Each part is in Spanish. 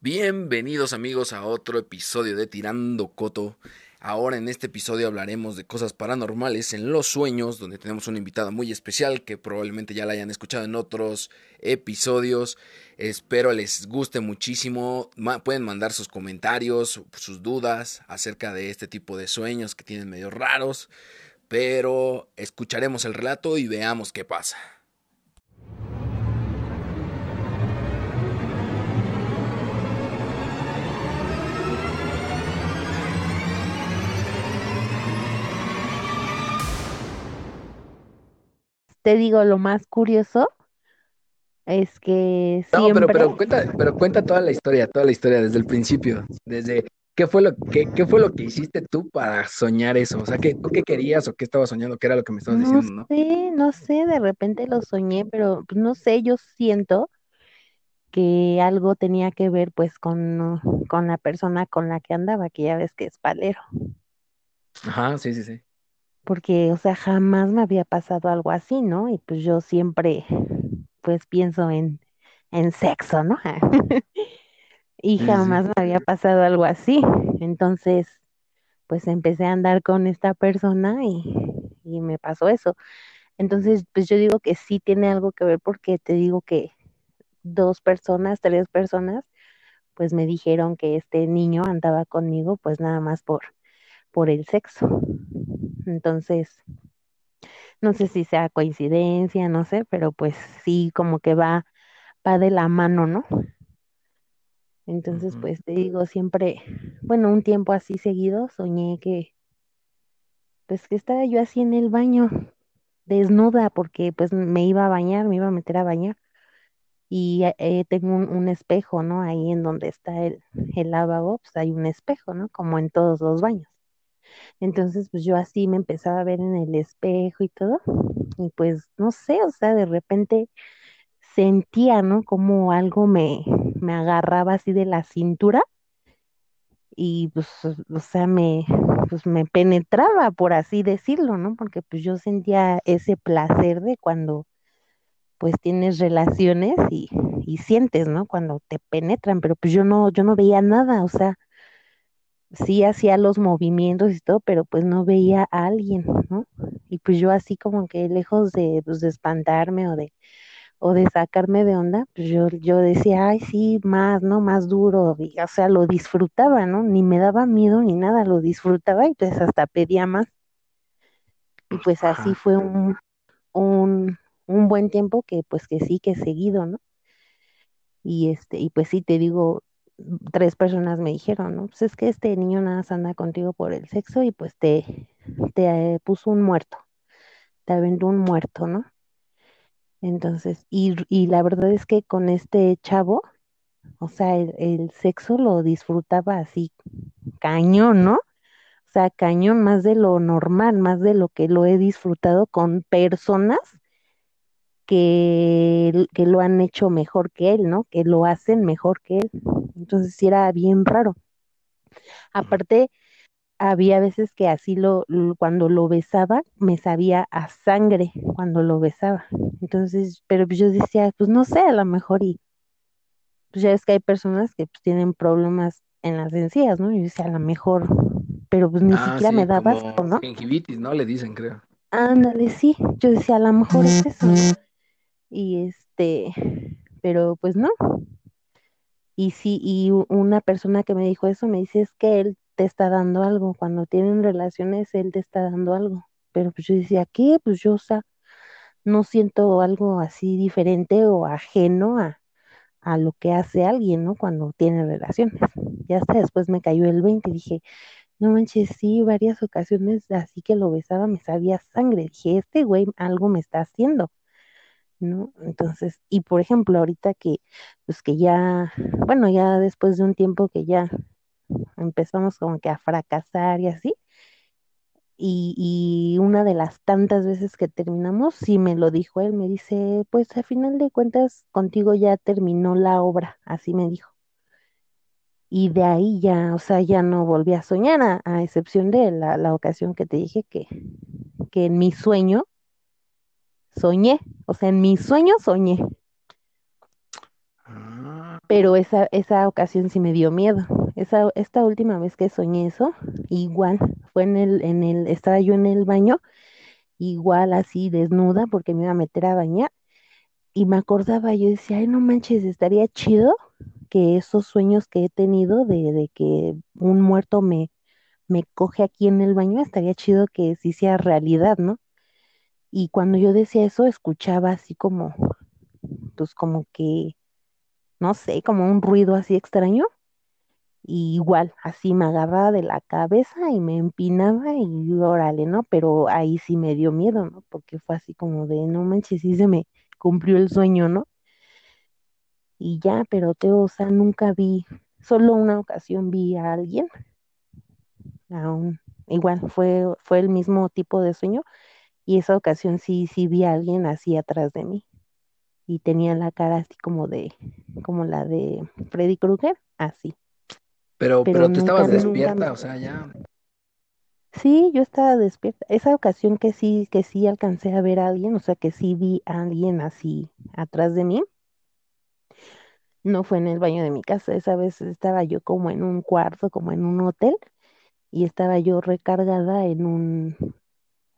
Bienvenidos amigos a otro episodio de Tirando Coto. Ahora en este episodio hablaremos de cosas paranormales en los sueños, donde tenemos una invitada muy especial que probablemente ya la hayan escuchado en otros episodios. Espero les guste muchísimo. pueden mandar sus comentarios, sus dudas acerca de este tipo de sueños que tienen medio raros. Pero escucharemos el relato y veamos qué pasa. Te digo, lo más curioso es que No, pero, pero cuenta, pero cuenta toda la historia, toda la historia desde el principio, desde qué fue lo que, qué fue lo que hiciste tú para soñar eso, o sea, qué, qué querías o qué estabas soñando, qué era lo que me estabas diciendo, ¿no? sé, no sé, de repente lo soñé, pero pues, no sé, yo siento que algo tenía que ver pues con, con la persona con la que andaba, que ya ves que es palero. Ajá, sí, sí, sí porque, o sea, jamás me había pasado algo así, ¿no? Y pues yo siempre, pues pienso en, en sexo, ¿no? y jamás me había pasado algo así. Entonces, pues empecé a andar con esta persona y, y me pasó eso. Entonces, pues yo digo que sí tiene algo que ver porque te digo que dos personas, tres personas, pues me dijeron que este niño andaba conmigo, pues nada más por, por el sexo. Entonces, no sé si sea coincidencia, no sé, pero pues sí, como que va, va de la mano, ¿no? Entonces, pues te digo, siempre, bueno, un tiempo así seguido soñé que, pues que estaba yo así en el baño, desnuda, porque pues me iba a bañar, me iba a meter a bañar. Y eh, tengo un, espejo, ¿no? Ahí en donde está el, el lavabo, pues hay un espejo, ¿no? Como en todos los baños. Entonces, pues yo así me empezaba a ver en el espejo y todo. Y pues, no sé, o sea, de repente sentía, ¿no? Como algo me, me agarraba así de la cintura y pues, o sea, me, pues me penetraba, por así decirlo, ¿no? Porque pues yo sentía ese placer de cuando pues tienes relaciones y, y sientes, ¿no? Cuando te penetran, pero pues yo no, yo no veía nada, o sea, sí hacía los movimientos y todo, pero pues no veía a alguien, ¿no? Y pues yo así como que lejos de, pues, de espantarme o de, o de sacarme de onda, pues yo, yo decía, ay, sí, más, ¿no? Más duro, o sea, lo disfrutaba, ¿no? Ni me daba miedo ni nada, lo disfrutaba y pues hasta pedía más. Y pues así fue un, un, un buen tiempo que pues que sí, que seguido, ¿no? Y este, y pues sí, te digo, tres personas me dijeron, ¿no? Pues es que este niño nada más anda contigo por el sexo y pues te, te puso un muerto, te aventó un muerto, ¿no? Entonces, y, y la verdad es que con este chavo, o sea, el, el, sexo lo disfrutaba así, cañón, ¿no? O sea, cañón más de lo normal, más de lo que lo he disfrutado con personas que, que lo han hecho mejor que él, ¿no? Que lo hacen mejor que él. Entonces sí era bien raro. Aparte, había veces que así lo, cuando lo besaba, me sabía a sangre cuando lo besaba. Entonces, pero yo decía, pues no sé, a lo mejor y pues ya es que hay personas que pues, tienen problemas en las encías, ¿no? Yo decía, a lo mejor, pero pues ni ah, siquiera me daba asco, ¿no? Gingivitis, ¿no? Le dicen, creo. Ándale, sí. Yo decía, a lo mejor es eso. Y este, pero pues no. Y sí, y una persona que me dijo eso me dice es que él te está dando algo. Cuando tienen relaciones, él te está dando algo. Pero pues yo decía, ¿qué? Pues yo, o sea, no siento algo así diferente o ajeno a, a lo que hace alguien, ¿no? Cuando tiene relaciones. Ya hasta después me cayó el 20 y dije, no manches, sí, varias ocasiones así que lo besaba me sabía sangre. Dije, este güey algo me está haciendo. Entonces, y por ejemplo, ahorita que, pues que ya, bueno, ya después de un tiempo que ya empezamos como que a fracasar y así, y, y una de las tantas veces que terminamos, sí me lo dijo él, me dice, pues a final de cuentas contigo ya terminó la obra, así me dijo. Y de ahí ya, o sea, ya no volví a soñar, a, a excepción de la, la ocasión que te dije que, que en mi sueño soñé, o sea, en mi sueño soñé. Ah, pero esa, esa ocasión sí me dio miedo. Esa, esta última vez que soñé eso, igual, fue en el, en el, estaba yo en el baño, igual así desnuda porque me iba a meter a bañar y me acordaba, yo decía, ay, no manches, estaría chido que esos sueños que he tenido de, de que un muerto me, me coge aquí en el baño, estaría chido que sí sea realidad, ¿no? Y cuando yo decía eso, escuchaba así como, pues como que, no sé, como un ruido así extraño. Y igual, así me agarraba de la cabeza y me empinaba y órale, ¿no? Pero ahí sí me dio miedo, ¿no? Porque fue así como de, no manches, sí se me cumplió el sueño, ¿no? Y ya, pero te, o sea, nunca vi, solo una ocasión vi a alguien, aún, igual fue, fue el mismo tipo de sueño, y esa ocasión sí, sí vi a alguien así atrás de mí, y tenía la cara así como de, como la de Freddy Krueger, así. Pero, Pero pero tú nunca, estabas despierta, o sea, ya. Sí, yo estaba despierta. Esa ocasión que sí, que sí alcancé a ver a alguien, o sea, que sí vi a alguien así atrás de mí, no fue en el baño de mi casa. Esa vez estaba yo como en un cuarto, como en un hotel, y estaba yo recargada en un,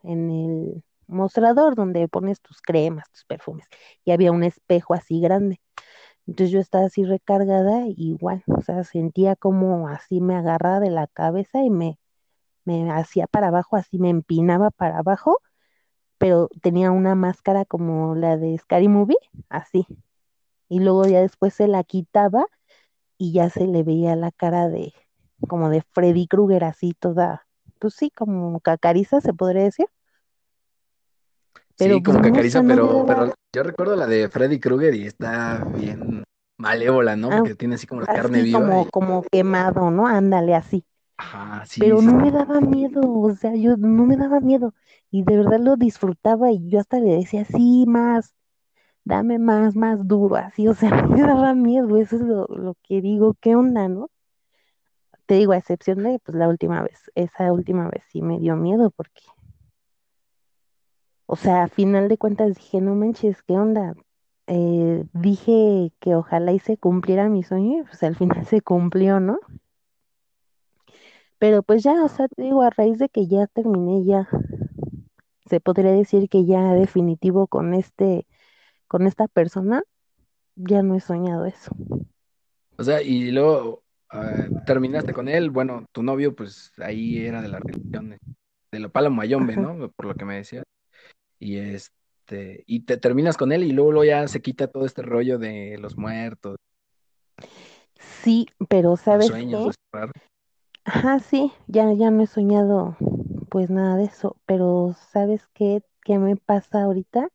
en el mostrador donde pones tus cremas, tus perfumes, y había un espejo así grande. Entonces yo estaba así recargada, y igual, o sea, sentía como así me agarraba de la cabeza y me, me hacía para abajo, así me empinaba para abajo, pero tenía una máscara como la de Scary Movie, así. Y luego ya después se la quitaba y ya se le veía la cara de, como de Freddy Krueger, así toda, pues sí, como cacariza, se podría decir. Pero Sí, pues como sea, cacariza, no pero, pero yo recuerdo la de Freddy Krueger y está bien malévola, ¿no? ah, Porque tiene así como la carne viva como, y... como quemado, ¿no? Ándale, así. Ajá, sí, pero sí, no me daba miedo, o sea, yo no me daba miedo y de verdad lo disfrutaba y yo hasta le decía, sí, más, dame más, más duro, así, o sea, no me daba miedo, eso es lo, lo que digo, ¿qué onda, no? Te digo, a excepción de, pues, la última vez, esa última vez sí me dio miedo porque, o sea, a final de cuentas dije, no manches, ¿qué onda? Eh, dije que ojalá y se cumpliera mi sueño y pues al final se cumplió, ¿no? Pero pues ya, o sea, te digo, a raíz de que ya terminé ya se podría decir que ya definitivo con este, con esta persona, ya no he soñado eso. O sea, y luego ah, terminaste con él, bueno, tu novio, pues ahí era de la religión de la Pala Mayombe. ¿no? Por lo que me decías. Y este, y te terminas con él y luego, luego ya se quita todo este rollo de los muertos, Sí, pero los ¿sabes sueños, qué? los. Ajá, sí, ya, ya no he soñado pues nada de eso, pero ¿sabes qué? ¿Qué me pasa ahorita?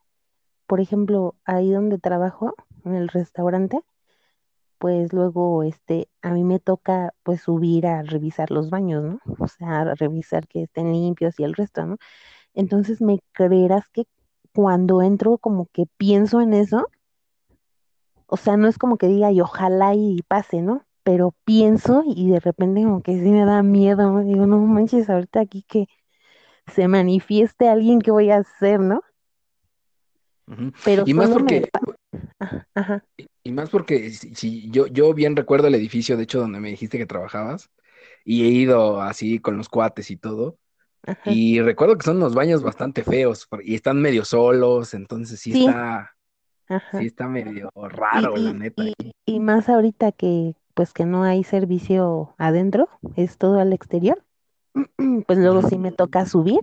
Por ejemplo, ahí donde trabajo, en el restaurante, pues luego este, a mí me toca pues subir a revisar los baños, ¿no? O sea, a revisar que estén limpios y el resto, ¿no? Entonces, ¿me creerás que cuando entro como que pienso en eso? O sea, no es como que diga y ojalá y pase, ¿no? Pero pienso y de repente como que sí me da miedo, ¿no? Digo, no manches, ahorita aquí que se manifieste alguien que voy a hacer, ¿no? Pero Y más porque, Ajá, y más porque si, si yo, yo bien recuerdo el edificio, de hecho, donde me dijiste que trabajabas, y he ido así con los cuates y todo. ajá. Y recuerdo que son unos baños bastante feos y están medio solos, entonces sí Sí, está, sí está medio Y, raro, la y, neta. y, y más ahorita que pues que no hay servicio adentro, es todo al exterior, pues luego sí me toca subir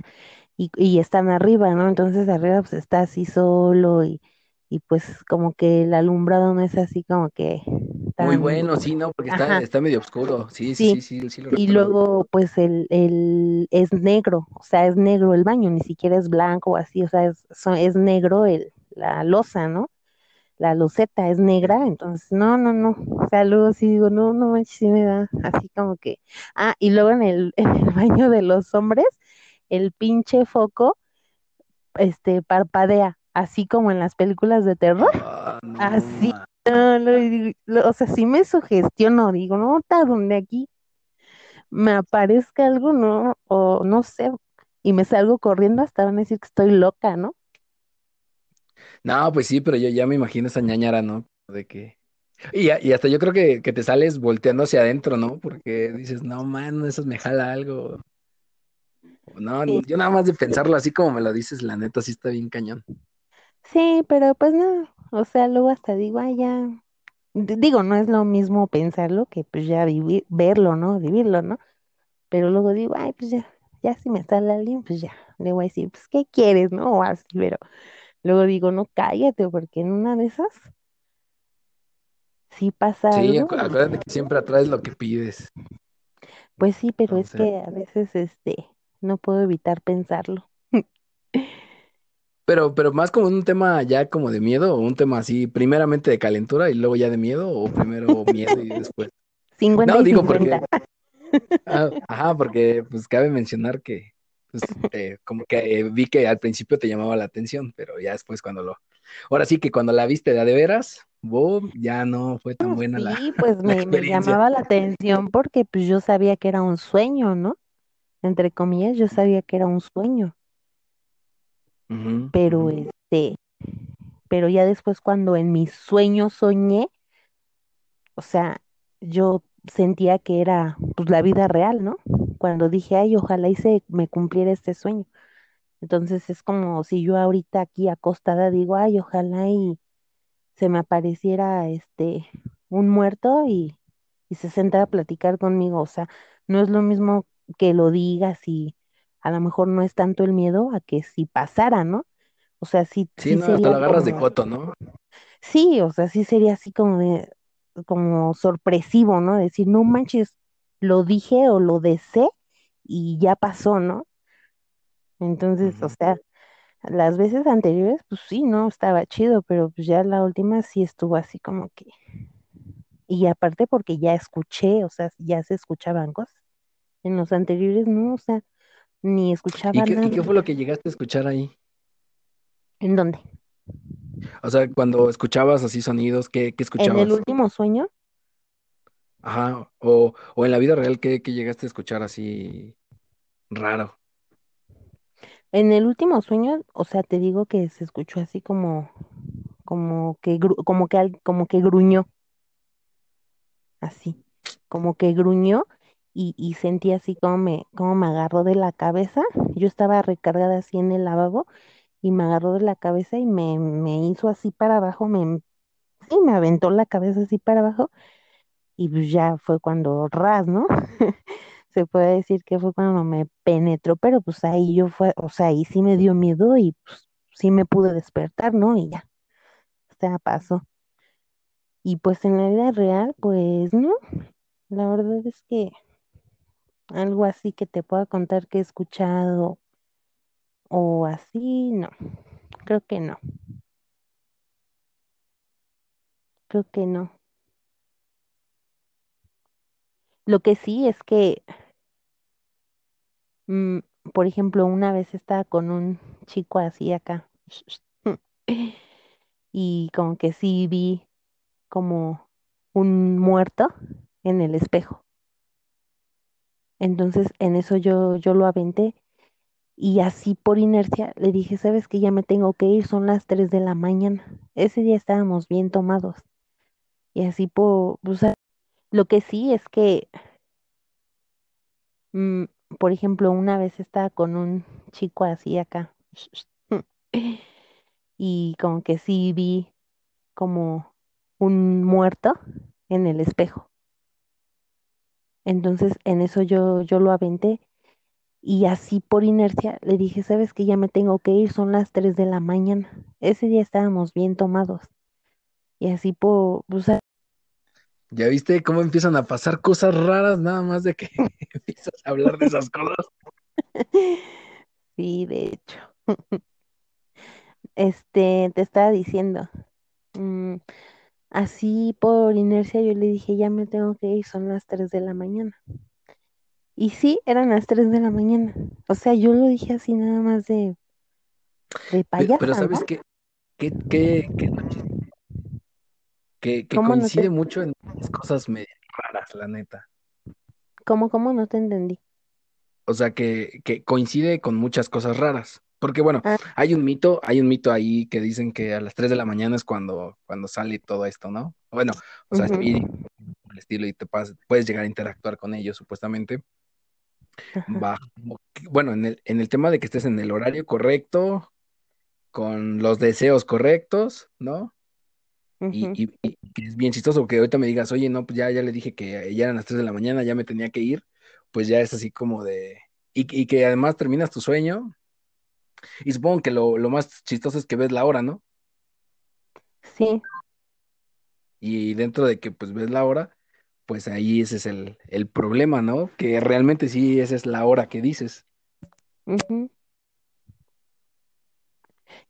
y, y están arriba, ¿no? Entonces arriba pues está así solo y, y pues como que el alumbrado no es así como que Muy tan, bueno, sí, ¿no? Porque está, está medio oscuro. Sí, sí, sí. sí, sí, sí lo Y luego pues el, el es negro, o sea, es negro el baño, ni siquiera es blanco o así, o sea, es, es negro el, la loza, ¿no? La loseta es negra, entonces no, no, no. O sea, luego sí digo, no, no manches, sí me da así como que. Ah, y luego en el, en el baño de los hombres, el pinche foco este, parpadea, así como en las películas de terror, Ah, no, así, no, lo- o sea, sí me sugestiono, digo, no, está donde aquí me aparezca algo, no, o no sé, y me salgo corriendo hasta van a decir que estoy loca, ¿no? No, pues sí, pero yo ya me imagino esa ñañara, ¿no? De que, Y, y hasta yo creo que, que te sales volteando hacia adentro, ¿no? Porque dices, no, man, eso me jala algo. No, Sí, yo nada más de pensarlo así como me lo dices, la neta sí está bien cañón. Sí, pero pues no, o sea, luego hasta digo, ay, ya, D- digo, no es lo mismo pensarlo que pues ya vivir, verlo, ¿no? Vivirlo, ¿no? Pero luego digo, ay, pues ya, ya si me sale alguien, pues ya, le voy a decir, pues, ¿qué quieres, no? O así, pero luego digo, no, cállate, porque en una de esas, si pasa Sí, algo, acu- y acuérdate que siempre atraes lo que pides. pues sí, pero es Entonces, que a veces, este, no puedo evitar pensarlo. Pero, pero más como un tema ya como de miedo, o un tema así, primeramente de calentura y luego ya de miedo, o primero miedo y después. 50 No, digo 50. porque, ah, ajá, porque pues cabe mencionar que, pues, eh, como que eh, vi que al principio te llamaba la atención, pero ya después cuando lo, ahora sí que cuando la viste de de veras, boom, ya no fue tan buena la, Sí, pues la me, me llamaba la atención porque pues yo sabía que era un sueño, ¿no? Entre comillas, yo sabía que era un sueño, Pero este, pero ya después cuando en mis sueños soñé, o sea, yo sentía que era pues la vida real, ¿no? Cuando dije, ay, ojalá y se me cumpliera este sueño. Entonces es como si yo ahorita aquí acostada digo, ay, ojalá y se me apareciera este un muerto y, y se sentara a platicar conmigo. O sea, no es lo mismo que lo digas y a lo mejor no es tanto el miedo a que si pasara, ¿no? O sea, sí, Sí, sí no, hasta lo agarras de coto, ¿no? sí, o sea, sí sería así como de, como sorpresivo, ¿no? Decir, no manches, lo dije o lo deseé y ya pasó, ¿no? Entonces, o sea, las veces anteriores, pues sí, no, estaba chido, pero pues ya la última sí estuvo así como que, y aparte porque ya escuché, o sea, ya se escuchaban cosas. En los anteriores no, o sea, ni ¿Y escuchaba qué, y nada. qué fue lo que llegaste a escuchar ahí? ¿En dónde? O sea, cuando escuchabas así sonidos, ¿qué, qué En el escuchabas? último sueño, Ajá, o, o en la vida real, ¿qué, qué llegaste a escuchar así raro? en el último sueño, o sea, te digo que se escuchó así como, como que, como que, como que gruñó, así, como que gruñó y, y sentí así como me, como me agarró de la cabeza. Yo estaba recargada así en el lavabo y me agarró de la cabeza y me, me hizo así para abajo, me, sí, me aventó la cabeza así para abajo y pues ya fue cuando ras, ¿no? Se puede decir que fue cuando me penetró, pero pues ahí yo fue, o sea, ahí sí me dio miedo y pues sí me pude despertar, ¿no? Y ya, o sea, pasó. Y pues en la vida real, pues no, la verdad es que algo así que te pueda contar que he escuchado o así, no, creo que no, creo que no. Lo que sí es que Mm, por ejemplo, una vez estaba con un chico así acá y como que sí vi como un muerto en el espejo. Entonces en eso yo, yo lo aventé y así por inercia le dije, ¿sabes que Ya me tengo que ir, son las 3 de la mañana. Ese día estábamos bien tomados y así por, o sea, lo que sí es que, mm, por ejemplo, una vez estaba con un chico así acá y como que sí vi como un muerto en el espejo. Entonces en eso yo, yo lo aventé y así por inercia le dije, ¿sabes que Ya me tengo que ir, son las 3 de la mañana. Ese día estábamos bien tomados y así por, sea, ¿Ya viste cómo empiezan a pasar cosas raras nada más de que empiezas a hablar de esas cosas? sí, de hecho, este, te estaba diciendo, mm, así por inercia yo le dije, ya me tengo que ir, son las 3 de la mañana. Y sí, eran las 3 de la mañana. O sea, yo lo dije así nada más de, de Pe- Pero. ¿sabes qué? ¿Qué, qué, qué que, que ¿Cómo no te, coincide mucho en cosas medio raras, la neta. cómo, cómo no te entendí? O sea, que, que coincide con muchas cosas raras. Porque bueno, Ah, hay un mito, hay un mito ahí que dicen que a las 3 de la mañana es cuando, cuando sale todo esto, ¿no? Bueno, o sea, por el estilo, y te puedes llegar a interactuar con ellos, supuestamente. Bajo, bueno, en el, en el tema de que estés en el horario correcto, con los deseos correctos, ¿no? Y, y, y que es bien chistoso que ahorita me digas, oye, no, pues ya, ya le dije que ya eran las 3 de la mañana, ya me tenía que ir, pues ya es así como de... Y, y que además terminas tu sueño, y supongo que lo, lo más chistoso es que ves la hora, ¿no? sí, Y dentro de que pues ves la hora, pues ahí ese es el, el problema, ¿no? Que realmente sí, esa es la hora que dices.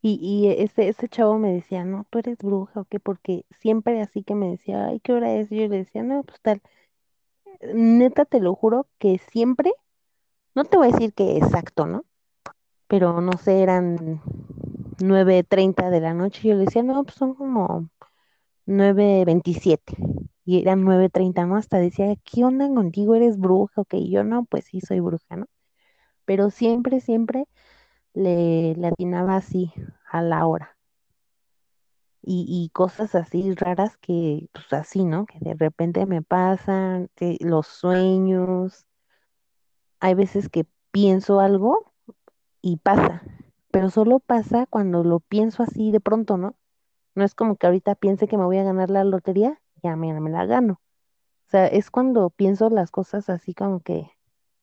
Y, y ese, ese chavo me decía, no, tú eres bruja o qué, porque siempre así que me decía, ay, ¿qué hora es? Y yo le decía, no, pues tal. Neta, te lo juro que siempre, no te voy a decir que exacto, ¿no? Pero no sé, eran nueve treinta de la noche. Yo le decía, no, pues son como nueve veintisiete Y eran nueve treinta ¿no? Hasta decía, ¿qué onda contigo? ¿Eres bruja? Ok, yo no, pues sí, soy bruja, ¿no? Pero siempre, siempre le, le atinaba así a la hora. Y, y cosas así raras que, pues así, ¿no? Que de repente me pasan, que los sueños. Hay veces que pienso algo y pasa, pero solo pasa cuando lo pienso así de pronto, ¿no? No es como que ahorita piense que me voy a ganar la lotería, ya me, me la gano. O sea, es cuando pienso las cosas así como que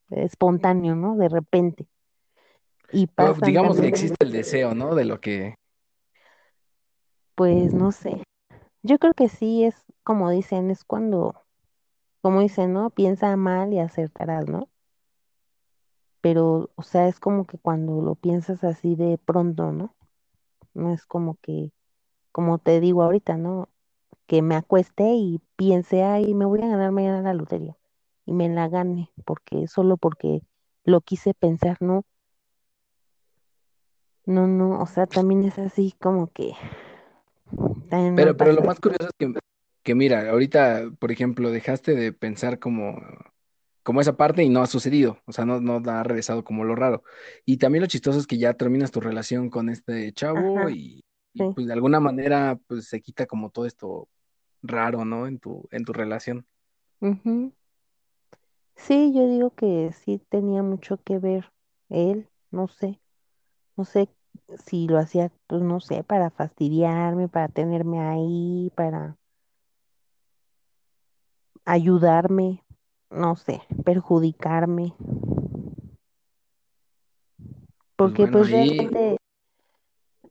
espontáneo, ¿no? De repente. Y pasan digamos que existe el deseo, ¿no? De lo que... pues no sé. Yo creo que sí es como dicen, es cuando, como dicen, ¿no? Piensa mal y acertarás, ¿no? Pero, o sea, es como que cuando lo piensas así de pronto, ¿no? No es como que, como te digo ahorita, ¿no? Que me acueste y piense, ay, me voy a ganar mañana la lotería. Y me la gane, porque solo porque lo quise pensar, no, no, no, o sea, también es así como que Pero, pero lo más curioso es que, que mira, ahorita, por ejemplo, dejaste de pensar como, como esa parte y no ha sucedido, o sea, no, no ha regresado como lo raro. Y también lo chistoso es que ya terminas tu relación con este chavo Ajá, y, y sí. pues de alguna manera pues se quita como todo esto raro, ¿no? En tu, en tu relación. Sí, yo digo que sí tenía mucho que ver él, no sé, no sé si lo hacía, pues no sé, para fastidiarme, para tenerme ahí, para ayudarme, no sé, perjudicarme, Pues porque bueno, pues realmente,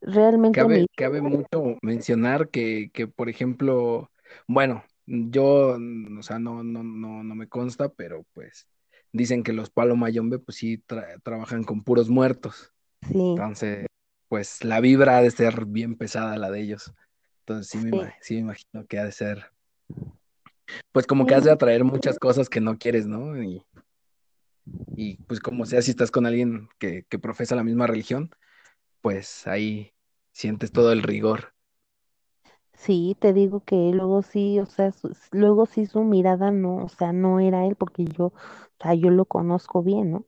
realmente mi, Cabe, mucho mencionar que, que, por ejemplo, bueno, yo, mm, o sea, no, no, no, no me consta, pero pues dicen que los Palo Mayombe, pues sí tra- trabajan con puros muertos. sí, Entonces, pues la vibra ha de ser bien pesada la de ellos. Entonces sí me, sí, sí me imagino que ha de ser, pues como que has de atraer muchas cosas que no quieres, ¿no? Y, y pues como sea, si estás con alguien que, que profesa la misma religión, pues ahí sientes todo el rigor. sí, te digo que luego sí, o sea, su- luego sí su mirada no, o sea, no era él porque yo, o sea, yo lo conozco bien, ¿no?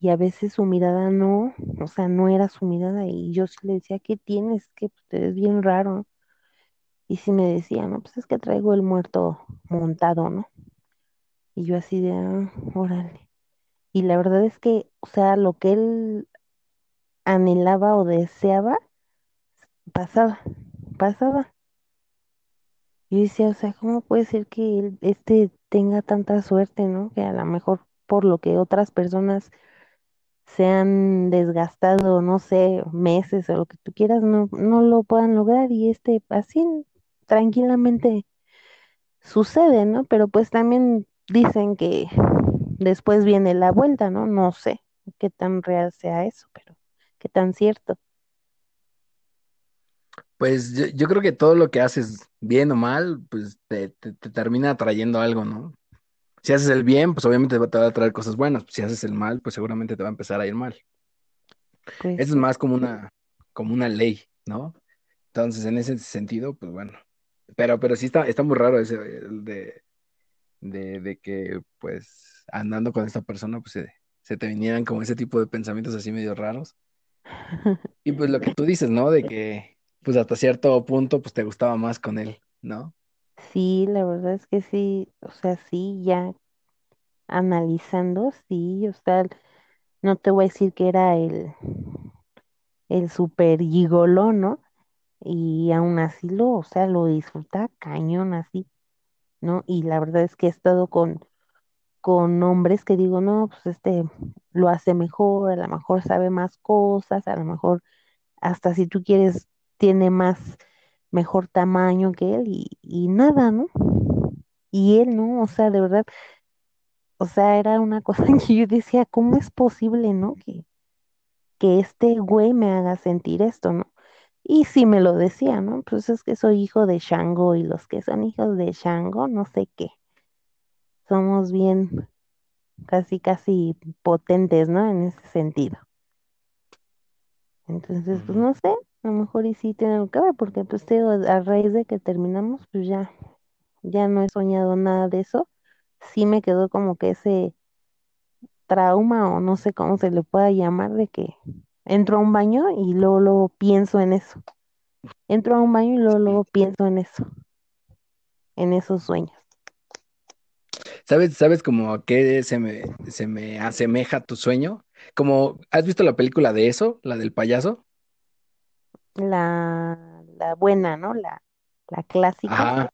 Y a veces su mirada no, o sea, no era su mirada y yo sí le decía, ¿qué tienes? Que te ves bien raro. Y sí me decía, no, pues es que traigo el muerto montado, ¿no? Y yo así de, ah, órale. Y la verdad es que, o sea, lo que él anhelaba o deseaba, pasaba, pasaba. Yo decía, o sea, ¿cómo puede ser que él, este tenga tanta suerte, ¿no? Que a lo mejor por lo que otras personas se han desgastado, no sé, meses o lo que tú quieras, no, no lo puedan lograr y este así tranquilamente sucede, ¿no? Pero pues también dicen que después viene la vuelta, ¿no? No sé qué tan real sea eso, pero qué tan cierto. Pues yo, yo creo que todo lo que haces, bien o mal, pues te, te- te termina atrayendo algo, ¿no? Si haces el bien, pues obviamente te va a traer cosas buenas. Si haces el mal, pues seguramente te va a empezar a ir mal. Pues Eso es más como una, como una ley, ¿no? Entonces, en ese sentido, pues bueno. Pero, pero sí está, está muy raro ese el de, de, de que, pues, andando con esta persona, pues se, se te vinieran como ese tipo de pensamientos así medio raros. Y pues lo que tú dices, ¿no? De que pues hasta cierto punto pues te gustaba más con él, ¿no? Sí, la verdad es que sí, o sea, sí, ya analizando, sí, o sea, no te voy a decir que era el, el super gigoló, ¿no? Y aún así lo, o sea, lo disfruta cañón así, ¿no? Y la verdad es que he estado con, con hombres que digo, no, pues este lo hace mejor, a lo mejor sabe más cosas, a lo mejor hasta si tú quieres, tiene más, mejor tamaño que él y, y nada, ¿no? Y él, ¿no? O sea, de verdad, o sea, era una cosa que yo decía, ¿cómo es posible, ¿no? Que, que este güey me haga sentir esto, ¿no? Y sí me lo decía, ¿no? Pues es que soy hijo de Shango y los que son hijos de Shango, no sé qué. Somos bien, casi, casi potentes, ¿no? En ese sentido. Entonces, pues no sé, a lo mejor y sí tiene algo que ver, porque pues te digo, a raíz de que terminamos, pues ya, ya no he soñado nada de eso. Sí me quedó como que ese trauma o no sé cómo se le pueda llamar de que entro a un baño y luego, luego pienso en eso. Entro a un baño y luego, luego pienso en eso, en esos sueños. ¿Sabes, sabes como a qué se me, se me asemeja tu sueño? Como, ¿has visto la película de eso, la del payaso? La, la buena, ¿no? La, la clásica. Ajá,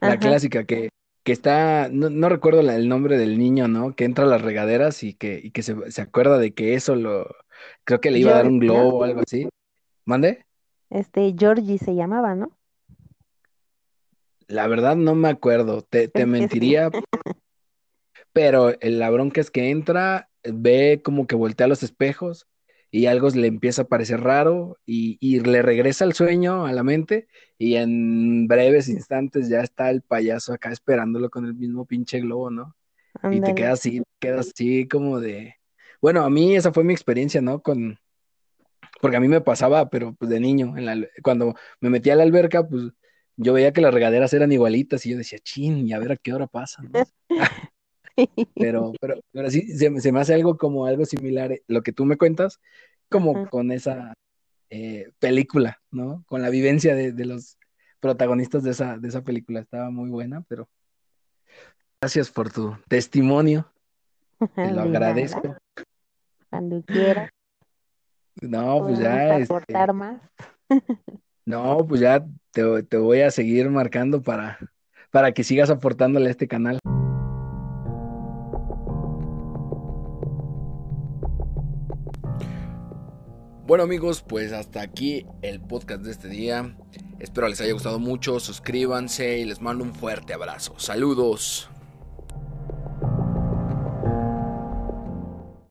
la Ajá, clásica que, que está, no, no recuerdo la- el nombre del niño, ¿no? Que entra a las regaderas y que, y que se, se acuerda de que eso lo, creo que le iba a dar un globo o algo así. ¿Mande? Este, Georgie se llamaba, ¿no? La verdad no me acuerdo, te, te mentiría, pero el- la bronca es que entra, ve como que voltea los espejos y algo le empieza a parecer raro y, y le regresa el sueño a la mente y en breves instantes ya está el payaso acá esperándolo con el mismo pinche globo, ¿no? Y te quedas así, quedas así como de... Bueno, a mí esa fue mi experiencia, ¿no? Con... Porque a mí me pasaba, pero pues de niño, en la... cuando me metía a la alberca, pues yo veía que las regaderas eran igualitas y yo decía, chin, y a ver a qué hora pasa, ¿no? Pero, pero, pero sí, se, me se me hace algo como algo similar, eh, lo que tú me cuentas, como con esa eh, película, ¿no? Con la vivencia de, de los protagonistas de esa, de esa película. Estaba muy buena, pero gracias por tu testimonio, te lo agradezco. Cuando quieras, No, pues ya, este, aportar más. no, pues ya te, te voy a seguir marcando para, para que sigas aportándole a este canal. Bueno amigos, pues hasta aquí el podcast de este día. Espero les haya gustado mucho, suscríbanse y les mando un fuerte abrazo. Saludos.